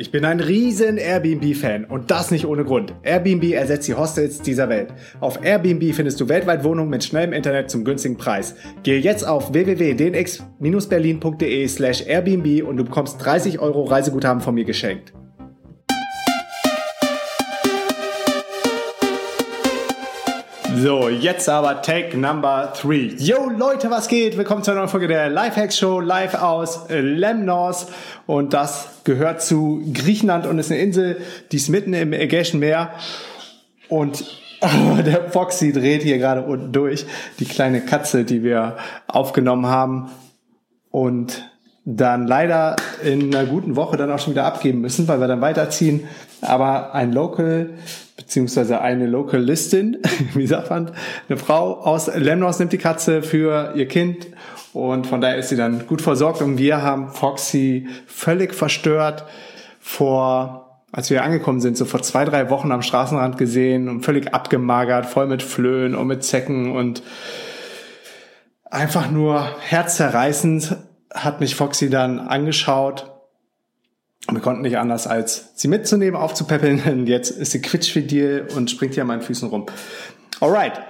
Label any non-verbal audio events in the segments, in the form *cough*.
Ich bin ein riesen Airbnb-Fan und das nicht ohne Grund. Airbnb ersetzt die Hostels dieser Welt. Auf Airbnb findest du weltweit Wohnungen mit schnellem Internet zum günstigen Preis. Gehe jetzt auf www.dnx-berlin.de slash Airbnb und du bekommst 30 Euro Reiseguthaben von mir geschenkt. So, jetzt aber Take Number 3. Yo Leute, was geht? Willkommen zu einer neuen Folge der Lifehacks Show live aus Lemnos und das gehört zu Griechenland und ist eine Insel, die ist mitten im Ägäischen Meer und *laughs* der Foxy dreht hier gerade unten durch, die kleine Katze, die wir aufgenommen haben und dann leider in einer guten Woche dann auch schon wieder abgeben müssen, weil wir dann weiterziehen. Aber ein Local beziehungsweise eine Localistin, *laughs* wie sagt man, eine Frau aus Lemnos nimmt die Katze für ihr Kind und von daher ist sie dann gut versorgt und wir haben Foxy völlig verstört vor, als wir angekommen sind, so vor zwei, drei Wochen am Straßenrand gesehen und völlig abgemagert, voll mit Flöhen und mit Zecken und einfach nur herzzerreißend hat mich Foxy dann angeschaut. Wir konnten nicht anders, als sie mitzunehmen, aufzupäppeln. Und *laughs* jetzt ist sie quietschfidel und springt hier an meinen Füßen rum. Alright.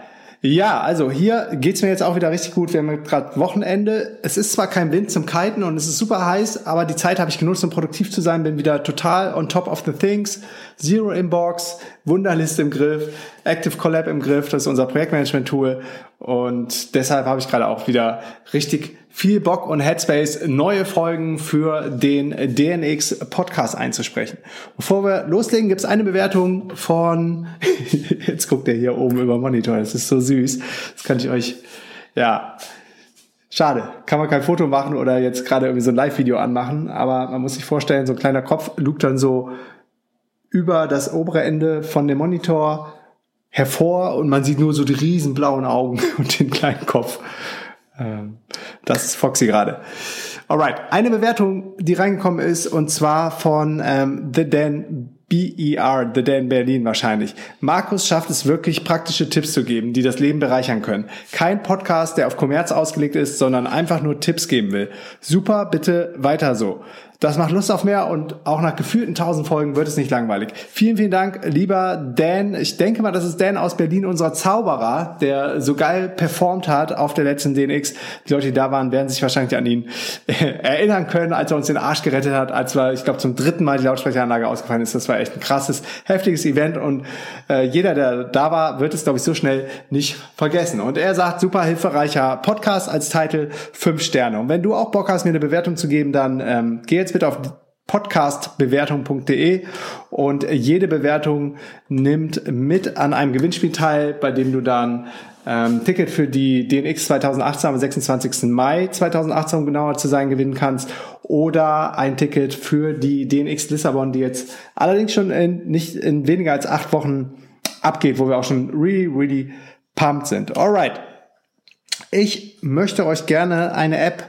Ja, also hier geht's mir jetzt auch wieder richtig gut. Wir haben gerade Wochenende. Es ist zwar kein Wind zum Kiten und es ist super heiß, aber die Zeit habe ich genutzt, um produktiv zu sein. Bin wieder total on top of the things. Zero Inbox, Wunderliste im Griff, Active Collab im Griff. Das ist unser Projektmanagement-Tool. Und deshalb habe ich gerade auch wieder richtig viel Bock und Headspace, neue Folgen für den DNX Podcast einzusprechen. Bevor wir loslegen, gibt es eine Bewertung von, *laughs* jetzt guckt er hier oben über Monitor, das ist so süß. Das kann ich euch, ja, schade, kann man kein Foto machen oder jetzt gerade irgendwie so ein Live-Video anmachen, aber man muss sich vorstellen, so ein kleiner Kopf lugt dann so über das obere Ende von dem Monitor hervor und man sieht nur so die riesen blauen Augen *laughs* und den kleinen Kopf. Ähm, das ist Foxy gerade. Alright, eine Bewertung, die reingekommen ist, und zwar von ähm, The Dan BER, The Dan Berlin wahrscheinlich. Markus schafft es wirklich, praktische Tipps zu geben, die das Leben bereichern können. Kein Podcast, der auf Kommerz ausgelegt ist, sondern einfach nur Tipps geben will. Super, bitte weiter so. Das macht Lust auf mehr und auch nach gefühlten tausend Folgen wird es nicht langweilig. Vielen, vielen Dank, lieber Dan. Ich denke mal, das ist Dan aus Berlin, unser Zauberer, der so geil performt hat auf der letzten DNX. Die Leute, die da waren, werden sich wahrscheinlich an ihn erinnern können, als er uns den Arsch gerettet hat, als wir, ich glaube, zum dritten Mal die Lautsprecheranlage ausgefallen ist. Das war echt ein krasses, heftiges Event und äh, jeder, der da war, wird es, glaube ich, so schnell nicht vergessen. Und er sagt, super hilfreicher Podcast als Titel, fünf Sterne. Und wenn du auch Bock hast, mir eine Bewertung zu geben, dann ähm, geh jetzt bitte auf podcastbewertung.de und jede Bewertung nimmt mit an einem Gewinnspiel teil, bei dem du dann ähm, Ticket für die DNX 2018 am 26. Mai 2018, um genauer zu sein, gewinnen kannst oder ein Ticket für die DNX Lissabon, die jetzt allerdings schon in, nicht in weniger als acht Wochen abgeht, wo wir auch schon really, really pumped sind. Alright. Ich möchte euch gerne eine App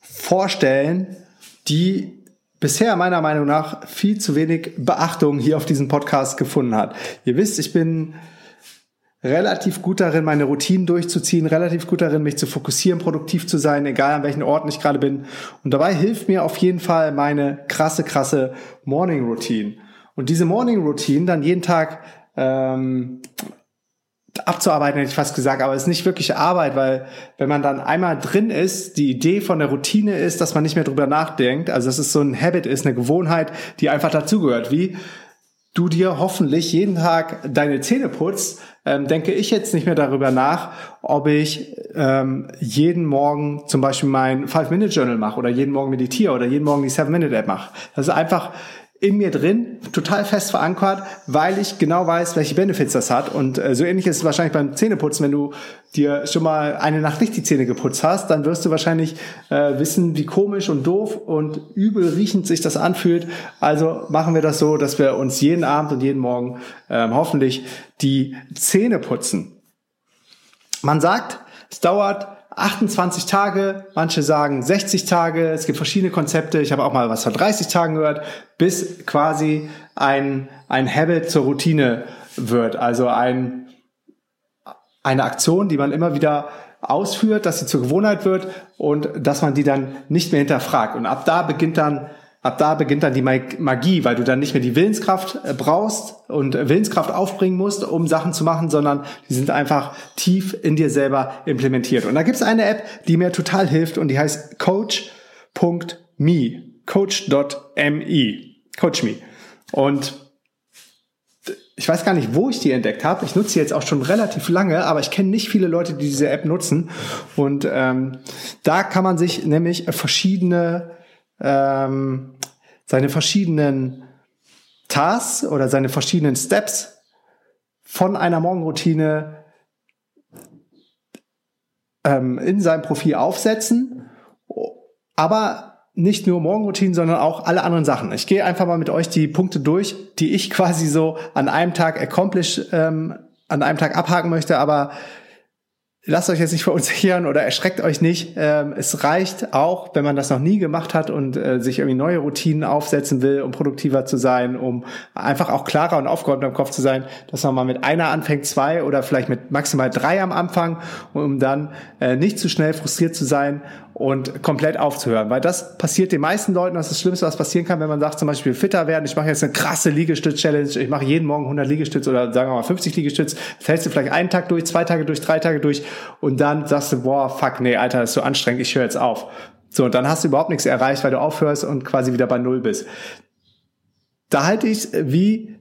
vorstellen, die bisher meiner Meinung nach viel zu wenig Beachtung hier auf diesem Podcast gefunden hat. Ihr wisst, ich bin relativ gut darin, meine Routinen durchzuziehen, relativ gut darin, mich zu fokussieren, produktiv zu sein, egal an welchen Orten ich gerade bin. Und dabei hilft mir auf jeden Fall meine krasse, krasse Morning Routine. Und diese Morning Routine dann jeden Tag ähm, abzuarbeiten, hätte ich fast gesagt, aber es ist nicht wirklich Arbeit, weil wenn man dann einmal drin ist, die Idee von der Routine ist, dass man nicht mehr drüber nachdenkt. Also dass es so ein Habit ist, eine Gewohnheit, die einfach dazugehört. Wie du dir hoffentlich jeden Tag deine Zähne putzt, ähm, denke ich jetzt nicht mehr darüber nach, ob ich ähm, jeden Morgen zum Beispiel mein Five-Minute-Journal mache oder jeden Morgen meditiere oder jeden Morgen die Seven-Minute-App mache. Das ist einfach in mir drin, total fest verankert, weil ich genau weiß, welche Benefits das hat. Und äh, so ähnlich ist es wahrscheinlich beim Zähneputzen, wenn du dir schon mal eine Nacht nicht die Zähne geputzt hast, dann wirst du wahrscheinlich äh, wissen, wie komisch und doof und übel riechend sich das anfühlt. Also machen wir das so, dass wir uns jeden Abend und jeden Morgen äh, hoffentlich die Zähne putzen. Man sagt, es dauert 28 Tage, manche sagen 60 Tage, es gibt verschiedene Konzepte, ich habe auch mal was von 30 Tagen gehört, bis quasi ein, ein Habit zur Routine wird, also ein, eine Aktion, die man immer wieder ausführt, dass sie zur Gewohnheit wird und dass man die dann nicht mehr hinterfragt. Und ab da beginnt dann ab da beginnt dann die Magie, weil du dann nicht mehr die Willenskraft äh, brauchst und Willenskraft aufbringen musst, um Sachen zu machen, sondern die sind einfach tief in dir selber implementiert. Und da gibt es eine App, die mir total hilft und die heißt coach.me, coach.me, coach.me. Und ich weiß gar nicht, wo ich die entdeckt habe. Ich nutze sie jetzt auch schon relativ lange, aber ich kenne nicht viele Leute, die diese App nutzen. Und ähm, da kann man sich nämlich verschiedene ähm, seine verschiedenen Tasks oder seine verschiedenen Steps von einer Morgenroutine ähm, in seinem Profil aufsetzen, aber nicht nur Morgenroutinen, sondern auch alle anderen Sachen. Ich gehe einfach mal mit euch die Punkte durch, die ich *laughs* quasi so an einem Tag accomplish, ähm, an einem Tag abhaken möchte, aber lasst euch jetzt nicht verunsichern oder erschreckt euch nicht. Ähm, es reicht auch, wenn man das noch nie gemacht hat und äh, sich irgendwie neue Routinen aufsetzen will, um produktiver zu sein, um einfach auch klarer und aufgeräumter im Kopf zu sein, dass man mal mit einer anfängt, zwei oder vielleicht mit maximal drei am Anfang, um dann äh, nicht zu schnell frustriert zu sein und komplett aufzuhören. Weil das passiert den meisten Leuten, das ist das Schlimmste, was passieren kann, wenn man sagt, zum Beispiel fitter werden, ich mache jetzt eine krasse Liegestütz-Challenge, ich mache jeden Morgen 100 Liegestütz oder sagen wir mal 50 Liegestütz, hältst du vielleicht einen Tag durch, zwei Tage durch, drei Tage durch und dann sagst du, boah, fuck, nee, Alter, das ist so anstrengend, ich höre jetzt auf. So, und dann hast du überhaupt nichts erreicht, weil du aufhörst und quasi wieder bei Null bist. Da halte ich wie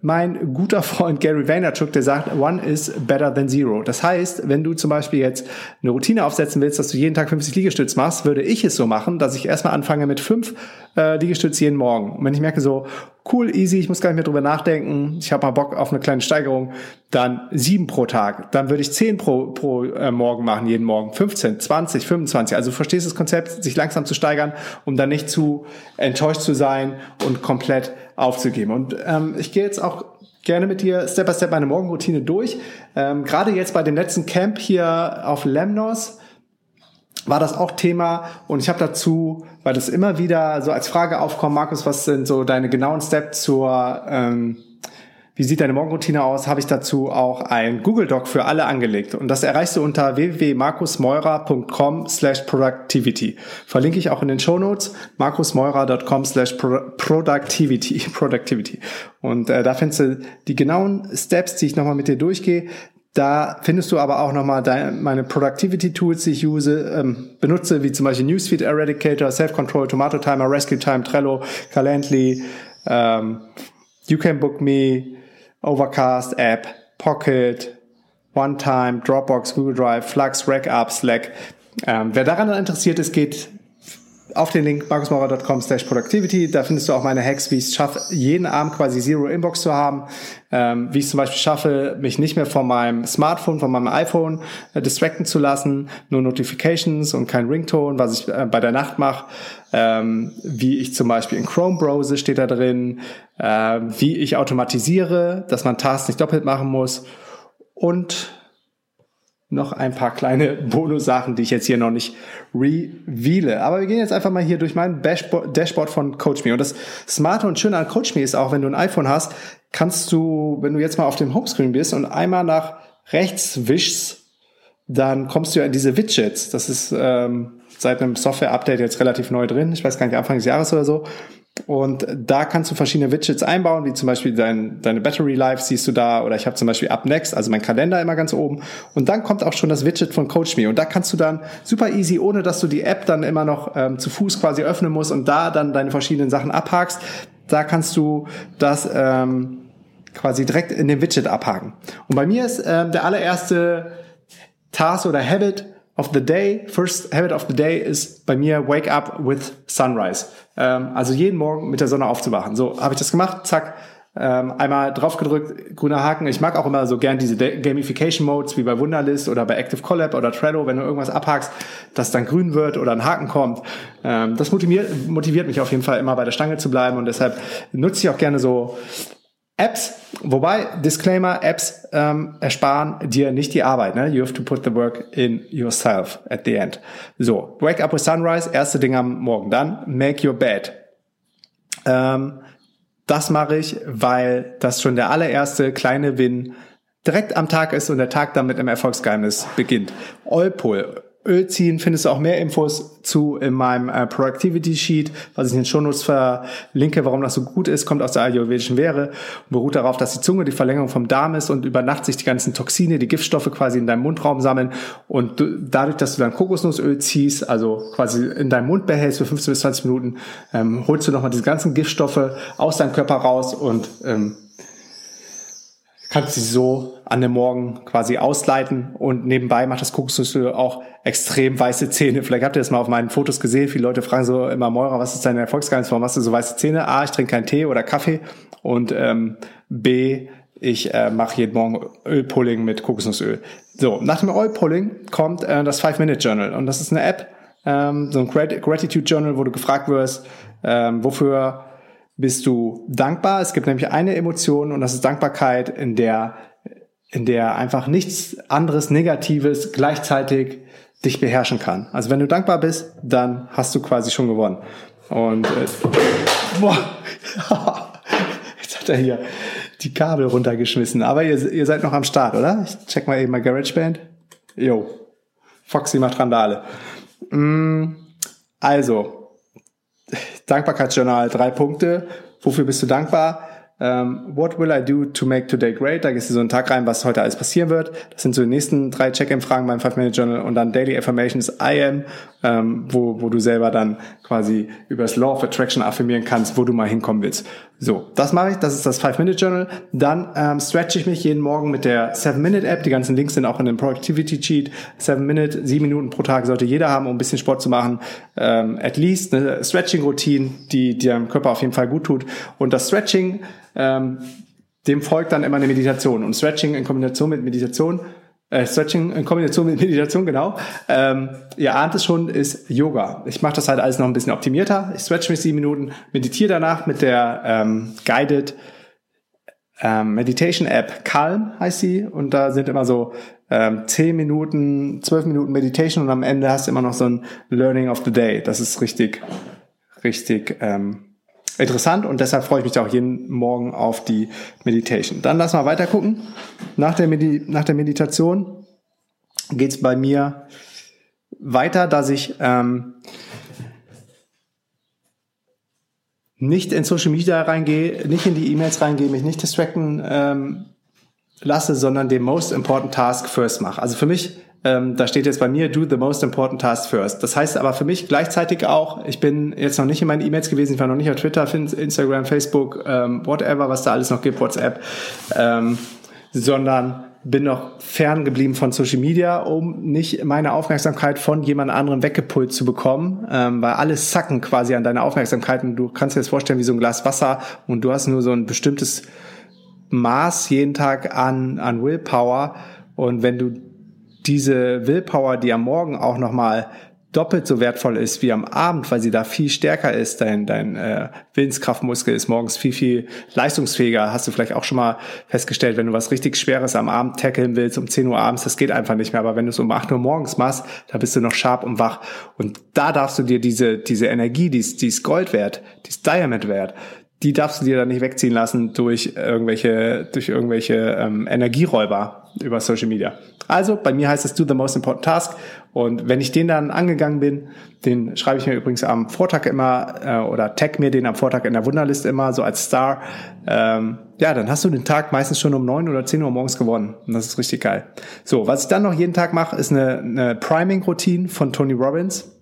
mein guter Freund Gary Vaynerchuk, der sagt, one is better than zero. Das heißt, wenn du zum Beispiel jetzt eine Routine aufsetzen willst, dass du jeden Tag 50 Liegestütz machst, würde ich es so machen, dass ich erstmal anfange mit fünf äh, Liegestütz jeden Morgen. Und wenn ich merke so, cool, easy, ich muss gar nicht mehr drüber nachdenken, ich habe mal Bock auf eine kleine Steigerung, dann sieben pro Tag. Dann würde ich zehn pro, pro äh, Morgen machen, jeden Morgen. 15, 20, 25. Also du verstehst das Konzept, sich langsam zu steigern, um dann nicht zu enttäuscht zu sein und komplett aufzugeben. Und ähm, ich gehe jetzt auch gerne mit dir Step by Step meine Morgenroutine durch. Ähm, Gerade jetzt bei dem letzten Camp hier auf Lemnos war das auch Thema und ich habe dazu, weil das immer wieder so als Frage aufkommt, Markus, was sind so deine genauen Steps zur ähm, wie sieht deine Morgenroutine aus, habe ich dazu auch ein Google Doc für alle angelegt. Und das erreichst du unter www.markusmeurer.com slash productivity. Verlinke ich auch in den Show Notes, markusmeurer.com slash productivity. *laughs* productivity. Und äh, da findest du die genauen Steps, die ich nochmal mit dir durchgehe. Da findest du aber auch nochmal meine Productivity Tools, die ich use, ähm, benutze, wie zum Beispiel Newsfeed Eradicator, Self-Control, Tomato Timer, Rescue Time, Trello, Calendly, ähm, You Can Book Me, Overcast App, Pocket, OneTime, Dropbox, Google Drive, Flux, RackUp, Slack. Ähm, wer daran interessiert ist, geht auf den Link markusmaurer.com slash productivity. Da findest du auch meine Hacks, wie ich es schaffe, jeden Abend quasi Zero Inbox zu haben. Ähm, wie ich es zum Beispiel schaffe, mich nicht mehr von meinem Smartphone, von meinem iPhone äh, distracten zu lassen. Nur Notifications und kein Ringtone, was ich äh, bei der Nacht mache. Ähm, wie ich zum Beispiel in Chrome browse, steht da drin. Äh, wie ich automatisiere, dass man Tasks nicht doppelt machen muss. Und noch ein paar kleine *laughs* Bonus-Sachen, die ich jetzt hier noch nicht reveale. Aber wir gehen jetzt einfach mal hier durch mein Dashboard von CoachMe. Und das Smarte und Schöne an CoachMe ist auch, wenn du ein iPhone hast, kannst du, wenn du jetzt mal auf dem Homescreen bist und einmal nach rechts wischst, dann kommst du ja in diese Widgets. Das ist ähm, seit einem Software-Update jetzt relativ neu drin. Ich weiß gar nicht, Anfang des Jahres oder so. Und da kannst du verschiedene Widgets einbauen, wie zum Beispiel dein, deine Battery Life siehst du da, oder ich habe zum Beispiel Up Next, also mein Kalender immer ganz oben. Und dann kommt auch schon das Widget von CoachMe. Und da kannst du dann super easy, ohne dass du die App dann immer noch ähm, zu Fuß quasi öffnen musst und da dann deine verschiedenen Sachen abhakst, da kannst du das ähm, quasi direkt in dem Widget abhaken. Und bei mir ist ähm, der allererste Task oder Habit, of the day, first habit of the day ist bei mir wake up with sunrise. Ähm, also jeden Morgen mit der Sonne aufzuwachen. So habe ich das gemacht, zack, ähm, einmal draufgedrückt, grüner Haken. Ich mag auch immer so gern diese Gamification Modes wie bei Wunderlist oder bei Active Collab oder Trello, wenn du irgendwas abhakst, dass dann grün wird oder ein Haken kommt. Ähm, das motiviert, motiviert mich auf jeden Fall immer bei der Stange zu bleiben und deshalb nutze ich auch gerne so Apps, wobei, Disclaimer, Apps ähm, ersparen dir nicht die Arbeit. Ne? You have to put the work in yourself at the end. So, Wake Up with Sunrise, erste Ding am Morgen. Dann Make Your Bed. Ähm, das mache ich, weil das schon der allererste kleine Win direkt am Tag ist und der Tag dann mit einem Erfolgsgeheimnis beginnt. Eupol, Öl ziehen findest du auch mehr Infos zu in meinem äh, Productivity Sheet, was ich in den Shownotes verlinke, warum das so gut ist, kommt aus der ayurvedischen Lehre und beruht darauf, dass die Zunge die Verlängerung vom Darm ist und über Nacht sich die ganzen Toxine, die Giftstoffe quasi in deinem Mundraum sammeln und du, dadurch, dass du dann Kokosnussöl ziehst, also quasi in deinem Mund behältst für 15 bis 20 Minuten, ähm, holst du nochmal diese ganzen Giftstoffe aus deinem Körper raus und ähm, kannst sie so an dem Morgen quasi ausleiten und nebenbei macht das Kokosnussöl auch extrem weiße Zähne. Vielleicht habt ihr das mal auf meinen Fotos gesehen. Viele Leute fragen so immer, Moira, was ist deine Erfolgsgeheimnis? Warum hast du so weiße Zähne? A, ich trinke keinen Tee oder Kaffee und ähm, B, ich äh, mache jeden Morgen Ölpulling mit Kokosnussöl. So, nach dem Ölpulling kommt äh, das Five-Minute-Journal und das ist eine App, ähm, so ein Gratitude-Journal, wo du gefragt wirst, ähm, wofür bist du dankbar. Es gibt nämlich eine Emotion und das ist Dankbarkeit, in der, in der einfach nichts anderes Negatives gleichzeitig dich beherrschen kann. Also wenn du dankbar bist, dann hast du quasi schon gewonnen. Und äh, *laughs* boah, *laughs* jetzt hat er hier die Kabel runtergeschmissen. Aber ihr, ihr seid noch am Start, oder? Ich check mal eben mal GarageBand. Jo, Foxy macht Randale. Mm, also, Dankbarkeitsjournal, drei Punkte. Wofür bist du dankbar? Um, ähm, what will I do to make today great? Da gehst du so einen Tag rein, was heute alles passieren wird. Das sind so die nächsten drei Check-in-Fragen beim Five-Minute-Journal und dann Daily Affirmations I am, ähm, wo, wo du selber dann quasi über das Law of Attraction affirmieren kannst, wo du mal hinkommen willst. So, das mache ich, das ist das Five-Minute-Journal. Dann ähm, stretch ich mich jeden Morgen mit der Seven-Minute-App. Die ganzen Links sind auch in dem Productivity-Cheat. Seven-Minute, sieben Minuten pro Tag sollte jeder haben, um ein bisschen Sport zu machen. Ähm, at least eine Stretching-Routine, die, die deinem Körper auf jeden Fall gut tut. Und das Stretching ähm, dem folgt dann immer eine Meditation. Und Stretching in Kombination mit Meditation, äh, Stretching in Kombination mit Meditation, genau. Ähm, ihr ahnt es schon, ist Yoga. Ich mache das halt alles noch ein bisschen optimierter. Ich stretch mich sieben Minuten, meditiere danach mit der ähm, Guided ähm, Meditation App Calm heißt sie. Und da sind immer so ähm, 10 Minuten, 12 Minuten Meditation und am Ende hast du immer noch so ein Learning of the Day. Das ist richtig, richtig ähm, interessant und deshalb freue ich mich auch jeden Morgen auf die Meditation. Dann lass mal weiter gucken. Nach der, Medi nach der Meditation geht's bei mir weiter, dass ich ähm, nicht in Social Media reingehe, nicht in die E-Mails reingehe, mich nicht distracten ähm, lasse, sondern den most important task first mache. Also für mich ähm, da steht jetzt bei mir, do the most important task first. Das heißt aber für mich gleichzeitig auch, ich bin jetzt noch nicht in meinen E-Mails gewesen, ich war noch nicht auf Twitter, Instagram, Facebook, ähm, whatever, was da alles noch gibt, WhatsApp, ähm, sondern bin noch fern geblieben von Social Media, um nicht meine Aufmerksamkeit von jemand anderem weggepult zu bekommen, ähm, weil alles sacken quasi an deiner Aufmerksamkeit und du kannst dir das vorstellen wie so ein Glas Wasser und du hast nur so ein bestimmtes Maß jeden Tag an, an Willpower und wenn du diese Willpower, die am Morgen auch nochmal doppelt so wertvoll ist wie am Abend, weil sie da viel stärker ist. Dein, dein äh, Willenskraftmuskel ist morgens viel, viel leistungsfähiger. Hast du vielleicht auch schon mal festgestellt, wenn du was richtig Schweres am Abend tackeln willst, um 10 Uhr abends, das geht einfach nicht mehr. Aber wenn du es um 8 Uhr morgens machst, da bist du noch sharp und wach. Und da darfst du dir diese, diese Energie, die ist, die ist Gold wert, die ist Diamond wert, die darfst du dir dann nicht wegziehen lassen durch irgendwelche, durch irgendwelche ähm, Energieräuber über Social Media. Also bei mir heißt es Do the most important task. Und wenn ich den dann angegangen bin, den schreibe ich mir übrigens am Vortag immer äh, oder tag mir den am Vortag in der Wunderliste immer so als Star. Ähm, ja, dann hast du den Tag meistens schon um neun oder zehn Uhr morgens gewonnen. Und das ist richtig geil. So, was ich dann noch jeden Tag mache, ist eine, eine Priming-Routine von Tony Robbins.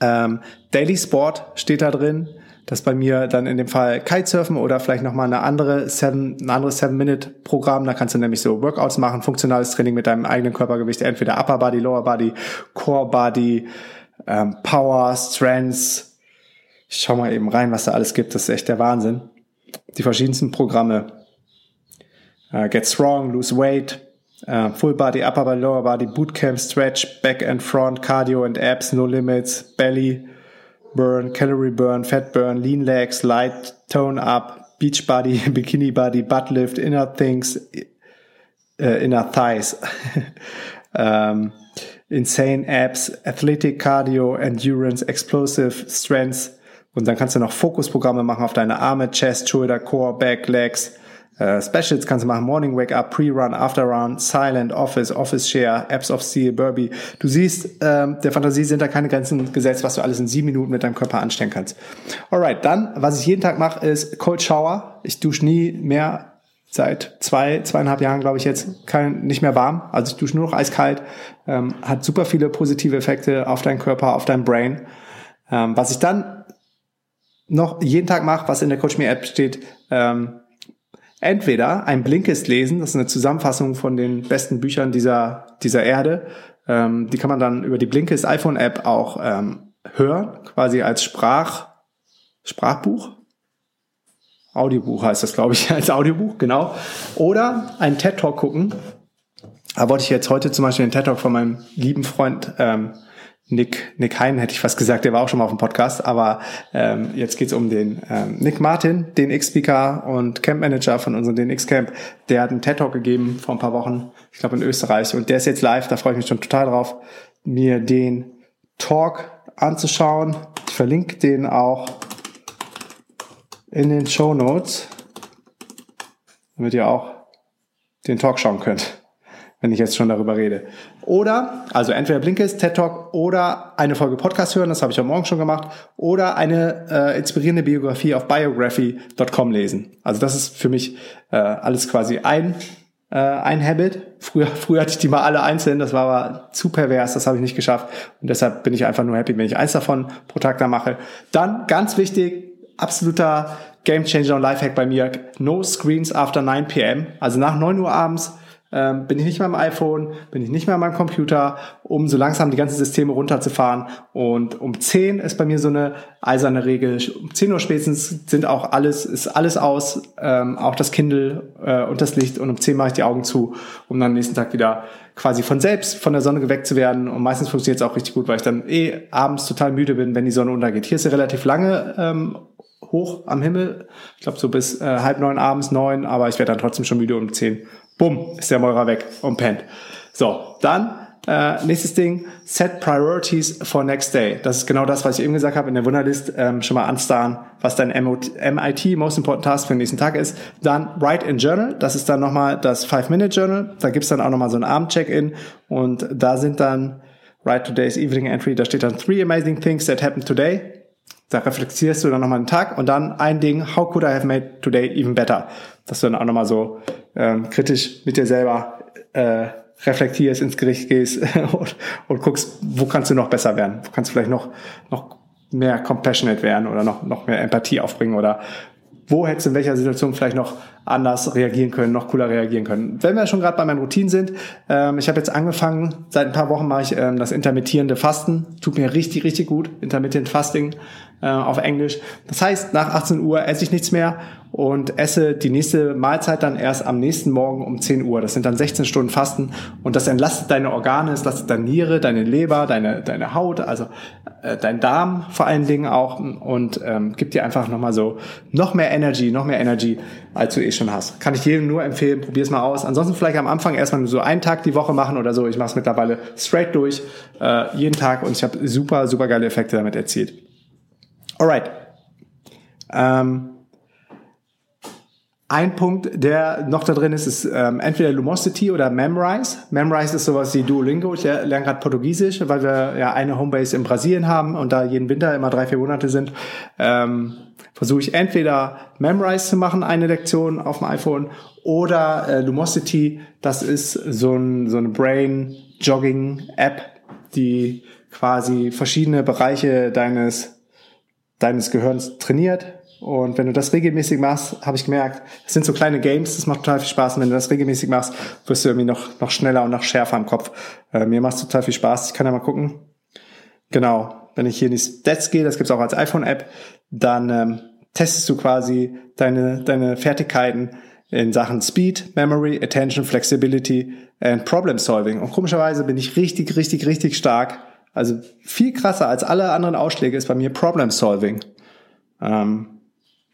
Ähm, Daily Sport steht da drin das bei mir dann in dem Fall Kitesurfen oder vielleicht nochmal eine andere Seven, ein anderes Seven-Minute-Programm. Da kannst du nämlich so Workouts machen, funktionales Training mit deinem eigenen Körpergewicht, entweder Upper Body, Lower Body, Core Body, ähm, Power, Strengths. Ich schau mal eben rein, was da alles gibt. Das ist echt der Wahnsinn. Die verschiedensten Programme. Uh, get Strong, Lose Weight, uh, Full Body, Upper Body, Lower Body, Bootcamp, Stretch, Back and Front, Cardio and Abs, No Limits, Belly, Burn, Calorie Burn, Fat Burn, Lean Legs, Light Tone Up, Beach Body, *laughs* Bikini Body, Butt Lift, Inner Things, äh, Inner Thighs, *laughs* ähm, Insane Abs, Athletic Cardio, Endurance, Explosive Strengths. Und dann kannst du noch Fokusprogramme machen auf deine Arme, Chest, Shoulder, Core, Back, Legs. Äh, Specials kannst du machen, Morning Wake Up, Pre-Run, After-Run, Silent, Office, Office Share, Apps of Steel, Burby. Du siehst, ähm, der Fantasie sind da keine Grenzen gesetzt, was du alles in sieben Minuten mit deinem Körper anstellen kannst. Alright, dann, was ich jeden Tag mache, ist Cold Shower. Ich dusche nie mehr seit zwei, zweieinhalb Jahren, glaube ich, jetzt kein, nicht mehr warm. Also ich dusche nur noch eiskalt. Ähm, hat super viele positive Effekte auf deinen Körper, auf dein Brain. Ähm, was ich dann noch jeden Tag mache, was in der Coach Me App steht, ähm, entweder ein Blinkist lesen, das ist eine Zusammenfassung von den besten Büchern dieser, dieser Erde. Ähm, die kann man dann über die Blinkist iPhone App auch ähm, hören, quasi als Sprach, Sprachbuch. Audiobuch heißt das, glaube ich, *laughs* als Audiobuch, genau. Oder ein TED Talk gucken. Da wollte ich jetzt heute zum Beispiel den TED Talk von meinem lieben Freund ähm, Nick, Nick Hein, hätte ich fast gesagt, der war auch schon mal auf dem Podcast, aber ähm, jetzt geht's um den ähm, Nick Martin, den X-Speaker und Camp Manager von unserem DNX Camp. Der hat einen TED Talk gegeben vor ein paar Wochen, ich glaube in Österreich, und der ist jetzt live, da freue ich mich schon total drauf, mir den Talk anzuschauen. Ich verlinke den auch in den Show Notes, damit ihr auch den Talk schauen könnt, wenn ich jetzt schon darüber rede. Oder, also entweder Blinkist, TED Talk oder eine Folge Podcast hören, das habe ich am Morgen schon gemacht, oder eine äh, inspirierende Biografie auf biography.com lesen. Also das ist für mich äh, alles quasi ein äh, ein Habit. Früher, *laughs* früher hatte ich die mal alle einzeln, das war aber zu pervers, das habe ich nicht geschafft. Und deshalb bin ich einfach nur happy, wenn ich eins davon pro Tag da mache. Dann, ganz wichtig, absoluter Gamechanger und Lifehack bei mir. No screens after 9 p.m. Also nach 9 Uhr abends ähm, bin ich nicht mehr am iPhone, bin ich nicht mehr an meinem Computer, um so langsam die ganzen Systeme runterzufahren. Und um 10 ist bei mir so eine eiserne Regel. Um 10 Uhr spätestens sind auch alles, ist alles aus, ähm, auch das Kindle äh, und das Licht. Und um 10 mache ich die Augen zu, um dann am nächsten Tag wieder quasi von selbst von der Sonne geweckt zu werden. Und meistens funktioniert es auch richtig gut, weil ich dann eh abends total müde bin, wenn die Sonne untergeht. Hier ist sie relativ lange ähm, hoch am Himmel. Ich glaube so bis äh, halb neun abends, neun, aber ich werde dann trotzdem schon müde um zehn. Bumm, ist der Meurer weg und pennt. So, dann äh, nächstes Ding, set priorities for next day. Das ist genau das, was ich eben gesagt habe in der Wunderlist. Ähm, schon mal anstarren, was dein MIT, Most Important Task für den nächsten Tag ist. Dann Write in Journal. Das ist dann nochmal das Five-Minute-Journal. Da gibt's dann auch nochmal so ein Abend-Check-In. Und da sind dann Write Today's Evening Entry. Da steht dann Three Amazing Things that happened today. Da reflektierst du dann nochmal den Tag und dann ein Ding, how could I have made today even better? Dass du dann auch nochmal so ähm, kritisch mit dir selber äh, reflektierst, ins Gericht gehst *laughs* und, und guckst, wo kannst du noch besser werden? Wo kannst du vielleicht noch, noch mehr compassionate werden oder noch, noch mehr Empathie aufbringen oder wo hättest du in welcher Situation vielleicht noch anders reagieren können, noch cooler reagieren können. Wenn wir schon gerade bei meinen Routinen sind, ähm, ich habe jetzt angefangen, seit ein paar Wochen mache ich ähm, das intermittierende Fasten. Tut mir richtig, richtig gut. Intermittent Fasting äh, auf Englisch. Das heißt, nach 18 Uhr esse ich nichts mehr und esse die nächste Mahlzeit dann erst am nächsten Morgen um 10 Uhr. Das sind dann 16 Stunden Fasten und das entlastet deine Organe, es entlastet deine Niere, deine Leber, deine, deine Haut, also äh, dein Darm vor allen Dingen auch und ähm, gibt dir einfach nochmal so noch mehr Energy, noch mehr Energy, als du eh schon hast. Kann ich jedem nur empfehlen, probier's mal aus. Ansonsten vielleicht am Anfang erstmal nur so einen Tag die Woche machen oder so. Ich mache es mittlerweile straight durch, äh, jeden Tag und ich habe super, super geile Effekte damit erzielt. Alright. Ähm, ein Punkt, der noch da drin ist, ist ähm, entweder Lumosity oder Memrise. Memrise ist sowas wie Duolingo. Ich lerne gerade Portugiesisch, weil wir ja eine Homebase in Brasilien haben und da jeden Winter immer drei, vier Monate sind. Ähm, Versuche ich entweder Memrise zu machen, eine Lektion auf dem iPhone, oder äh, Lumosity. Das ist so, ein, so eine Brain-Jogging-App, die quasi verschiedene Bereiche deines, deines Gehirns trainiert und wenn du das regelmäßig machst, habe ich gemerkt, es sind so kleine Games, das macht total viel Spaß. Und wenn du das regelmäßig machst, wirst du irgendwie noch, noch schneller und noch schärfer im Kopf. Äh, mir macht es total viel Spaß. Ich kann ja mal gucken. Genau, wenn ich hier in die Stats gehe, das gibt's auch als iPhone-App, dann ähm, testest du quasi deine, deine Fertigkeiten in Sachen Speed, Memory, Attention, Flexibility and Problem Solving. Und komischerweise bin ich richtig, richtig, richtig stark. Also viel krasser als alle anderen Ausschläge ist bei mir Problem Solving. Ähm,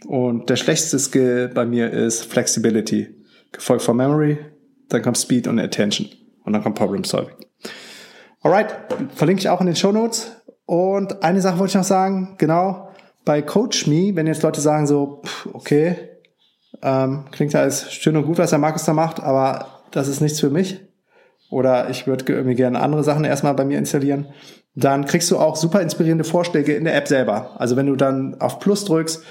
Und der schlechteste Skill bei mir ist Flexibility. Gefolgt von Memory, dann kommt Speed und Attention. Und dann kommt Problem Solving. Alright, verlinke ich auch in den Show Notes. Und eine Sache wollte ich noch sagen, genau, bei Coach Me, wenn jetzt Leute sagen so, okay, ähm, klingt ja alles schön und gut, was der Markus da macht, aber das ist nichts für mich. Oder ich würde irgendwie gerne andere Sachen erstmal bei mir installieren. Dann kriegst du auch super inspirierende Vorschläge in der App selber. Also wenn du dann auf Plus drückst,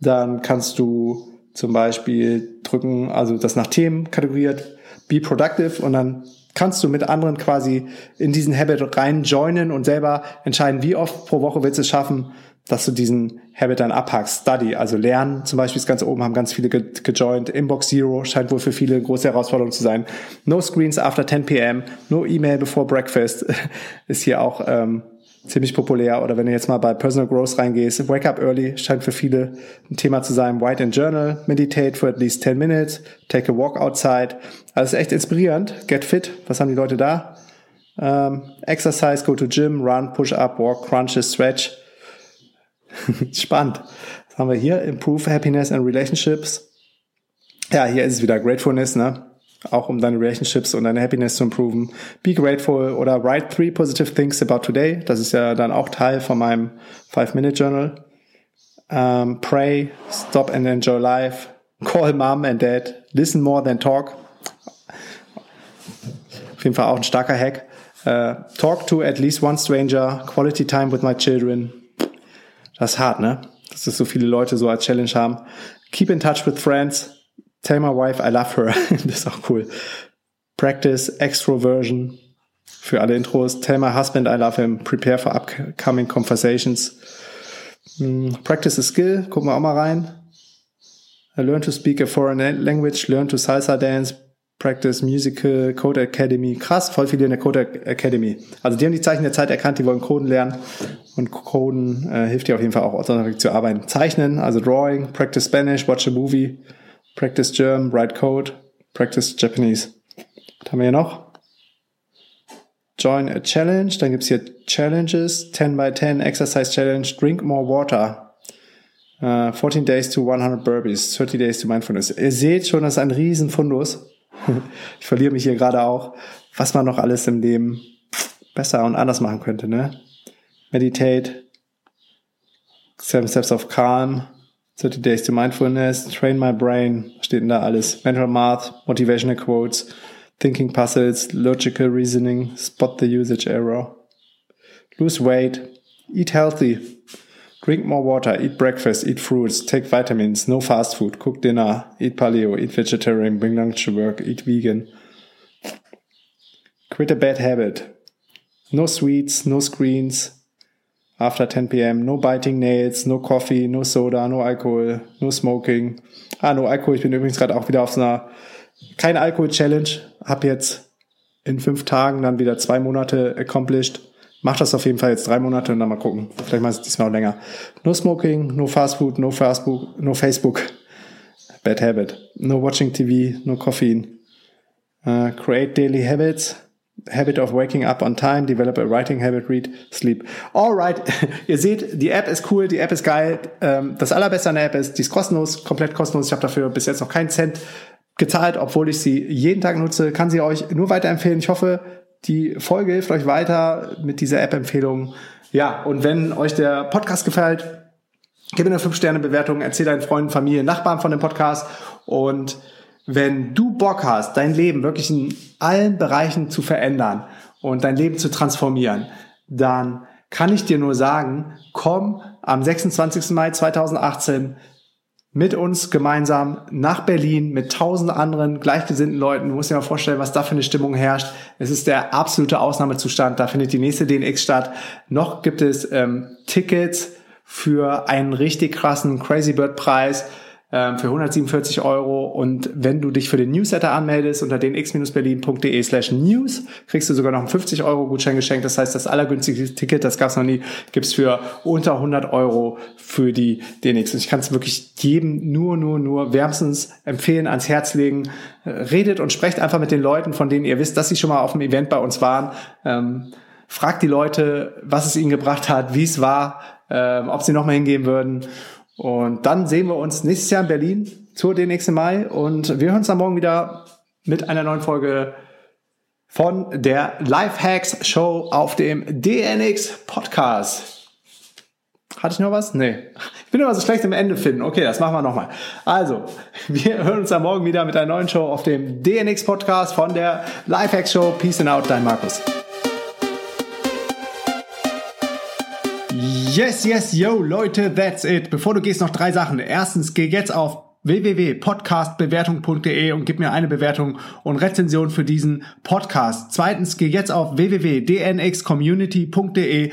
dann kannst du zum Beispiel drücken, also das nach Themen kategoriert, be productive und dann kannst du mit anderen quasi in diesen Habit rein joinen und selber entscheiden, wie oft pro Woche willst du es schaffen, dass du diesen Habit dann abhackst. Study, also lernen, zum Beispiel ist ganz oben, haben ganz viele ge gejoint. Inbox Zero scheint wohl für viele eine große Herausforderung zu sein. No screens after 10 p.m., no email before breakfast *laughs* ist hier auch ähm, ziemlich populär. Oder wenn du jetzt mal bei Personal Growth reingehst, Wake Up Early scheint für viele ein Thema zu sein. Write in Journal, Meditate for at least 10 minutes, take a walk outside. Also echt inspirierend. Get fit, was haben die Leute da? Um, exercise, go to gym, run, push up, walk, crunches, stretch. *laughs* Spannend. Was haben wir hier? Improve happiness and relationships. Ja, hier ist es wieder Gratefulness, ne? Auch um deine Relationships und deine Happiness zu improven. Be grateful oder write three positive things about today. Das ist ja dann auch Teil von meinem Five-Minute-Journal. Um, pray, stop and enjoy life. Call mom and dad. Listen more than talk. Auf jeden Fall auch ein starker Hack. Uh, talk to at least one stranger. Quality time with my children. Das ist hart, ne? Dass das so viele Leute so als Challenge haben. Keep in touch with friends. Tell my wife I love her. *laughs* das ist auch cool. Practice extroversion. Für alle Intros. Tell my husband I love him. Prepare for upcoming conversations. Hm, practice a skill. Gucken wir auch mal rein. Learn to speak a foreign language. Learn to salsa dance. Practice Musical Code Academy. Krass, voll viele in der Code Academy. Also die haben die Zeichen der Zeit erkannt, die wollen Coden lernen. Und Coden äh, hilft dir auf jeden Fall auch orthografisch zu arbeiten. Zeichnen, also Drawing, Practice Spanish, Watch a Movie, Practice German, Write Code, Practice Japanese. Was haben wir hier noch? Join a Challenge, dann gibt's hier Challenges, 10 by 10 Exercise Challenge, Drink More Water. Uh, 14 Days to 100 Burpees, 30 Days to Mindfulness. Ihr seht schon, das ist ein Riesenfundus *laughs* ich verliere mich hier gerade auch, was man noch alles im Leben besser und anders machen könnte, ne? Meditate, Seven Steps of Calm, 30 Days to Mindfulness, Train My Brain, steht denn da alles? Mental Math, Motivational Quotes, Thinking Puzzles, Logical Reasoning, Spot the Usage Error, Lose Weight, Eat Healthy, Drink more water, eat breakfast, eat fruits, take vitamins, no fast food, cook dinner, eat paleo, eat vegetarian, bring lunch to work, eat vegan. Quit a bad habit. No sweets, no screens. After 10 p.m. No biting nails, no coffee, no soda, no alcohol, no smoking. Ah, no Alkohol. Ich bin übrigens gerade auch wieder auf so einer kein Alkohol-Challenge. Hab jetzt in fünf Tagen dann wieder zwei Monate accomplished. Mach das auf jeden Fall jetzt drei Monate und dann mal gucken. Vielleicht mal diesmal auch länger. No smoking, no fast food, no Facebook, no Facebook. Bad habit. No watching TV, no caffeine. Uh, create daily habits. Habit of waking up on time, develop a writing habit, read, sleep. Alright, *laughs* ihr seht, die App ist cool, die App ist geil. Ähm, das allerbeste an der App ist, die ist kostenlos, komplett kostenlos. Ich habe dafür bis jetzt noch keinen Cent gezahlt, obwohl ich sie jeden Tag nutze. Kann sie euch nur weiterempfehlen. Ich hoffe, die Folge hilft euch weiter mit dieser App-Empfehlung. Ja, und wenn euch der Podcast gefällt, gib mir eine 5-Sterne-Bewertung, erzähl deinen Freunden, Familie, Nachbarn von dem Podcast. Und wenn du Bock hast, dein Leben wirklich in allen Bereichen zu verändern und dein Leben zu transformieren, dann kann ich dir nur sagen, komm am 26. Mai 2018 mit uns gemeinsam nach Berlin mit tausend anderen gleichgesinnten Leuten. Du musst dir mal vorstellen, was da für eine Stimmung herrscht. Es ist der absolute Ausnahmezustand. Da findet die nächste DNX statt. Noch gibt es ähm, Tickets für einen richtig krassen Crazy Bird Preis für 147 Euro. Und wenn du dich für den Newsletter anmeldest unter den x-berlin.de slash news, kriegst du sogar noch einen 50 Euro Gutschein geschenkt. Das heißt, das allergünstigste Ticket, das gab's noch nie, gibt's für unter 100 Euro für die DNX. Und ich kann es wirklich jedem nur, nur, nur wärmstens empfehlen, ans Herz legen. Redet und sprecht einfach mit den Leuten, von denen ihr wisst, dass sie schon mal auf dem Event bei uns waren. Ähm, fragt die Leute, was es ihnen gebracht hat, wie es war, ähm, ob sie nochmal hingehen würden. Und dann sehen wir uns nächstes Jahr in Berlin zur DNX im Mai. Und wir hören uns dann morgen wieder mit einer neuen Folge von der Lifehacks Show auf dem DNX Podcast. Hatte ich noch was? Nee. Ich bin immer so schlecht im Ende finden. Okay, das machen wir nochmal. Also, *laughs* wir hören uns dann morgen wieder mit einer neuen Show auf dem DNX Podcast von der Lifehacks Show. Peace and out, dein Markus. Yes, yes, yo, Leute, that's it. Bevor du gehst, noch drei Sachen. Erstens, geh jetzt auf www.podcastbewertung.de und gib mir eine Bewertung und Rezension für diesen Podcast. Zweitens, geh jetzt auf www.dnxcommunity.de